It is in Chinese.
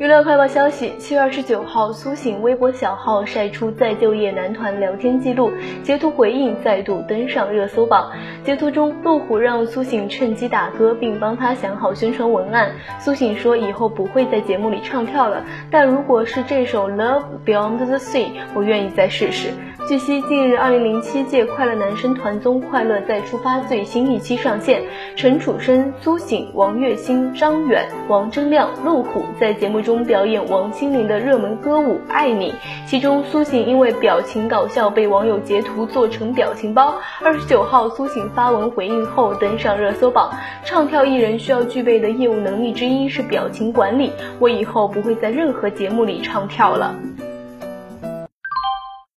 娱乐快报消息：七月二十九号，苏醒微博小号晒出再就业男团聊天记录，截图回应再度登上热搜榜。截图中，路虎让苏醒趁机打歌，并帮他想好宣传文案。苏醒说以后不会在节目里唱跳了，但如果是这首《Love Beyond the Sea》，我愿意再试试。据悉，近日二零零七届快乐男声团综《快乐再出发》最新一期上线，陈楚生、苏醒、王栎鑫、张远、王铮亮、陆虎在节目。中表演王心凌的热门歌舞《爱你》，其中苏醒因为表情搞笑被网友截图做成表情包。二十九号，苏醒发文回应后登上热搜榜。唱跳艺人需要具备的业务能力之一是表情管理，我以后不会在任何节目里唱跳了。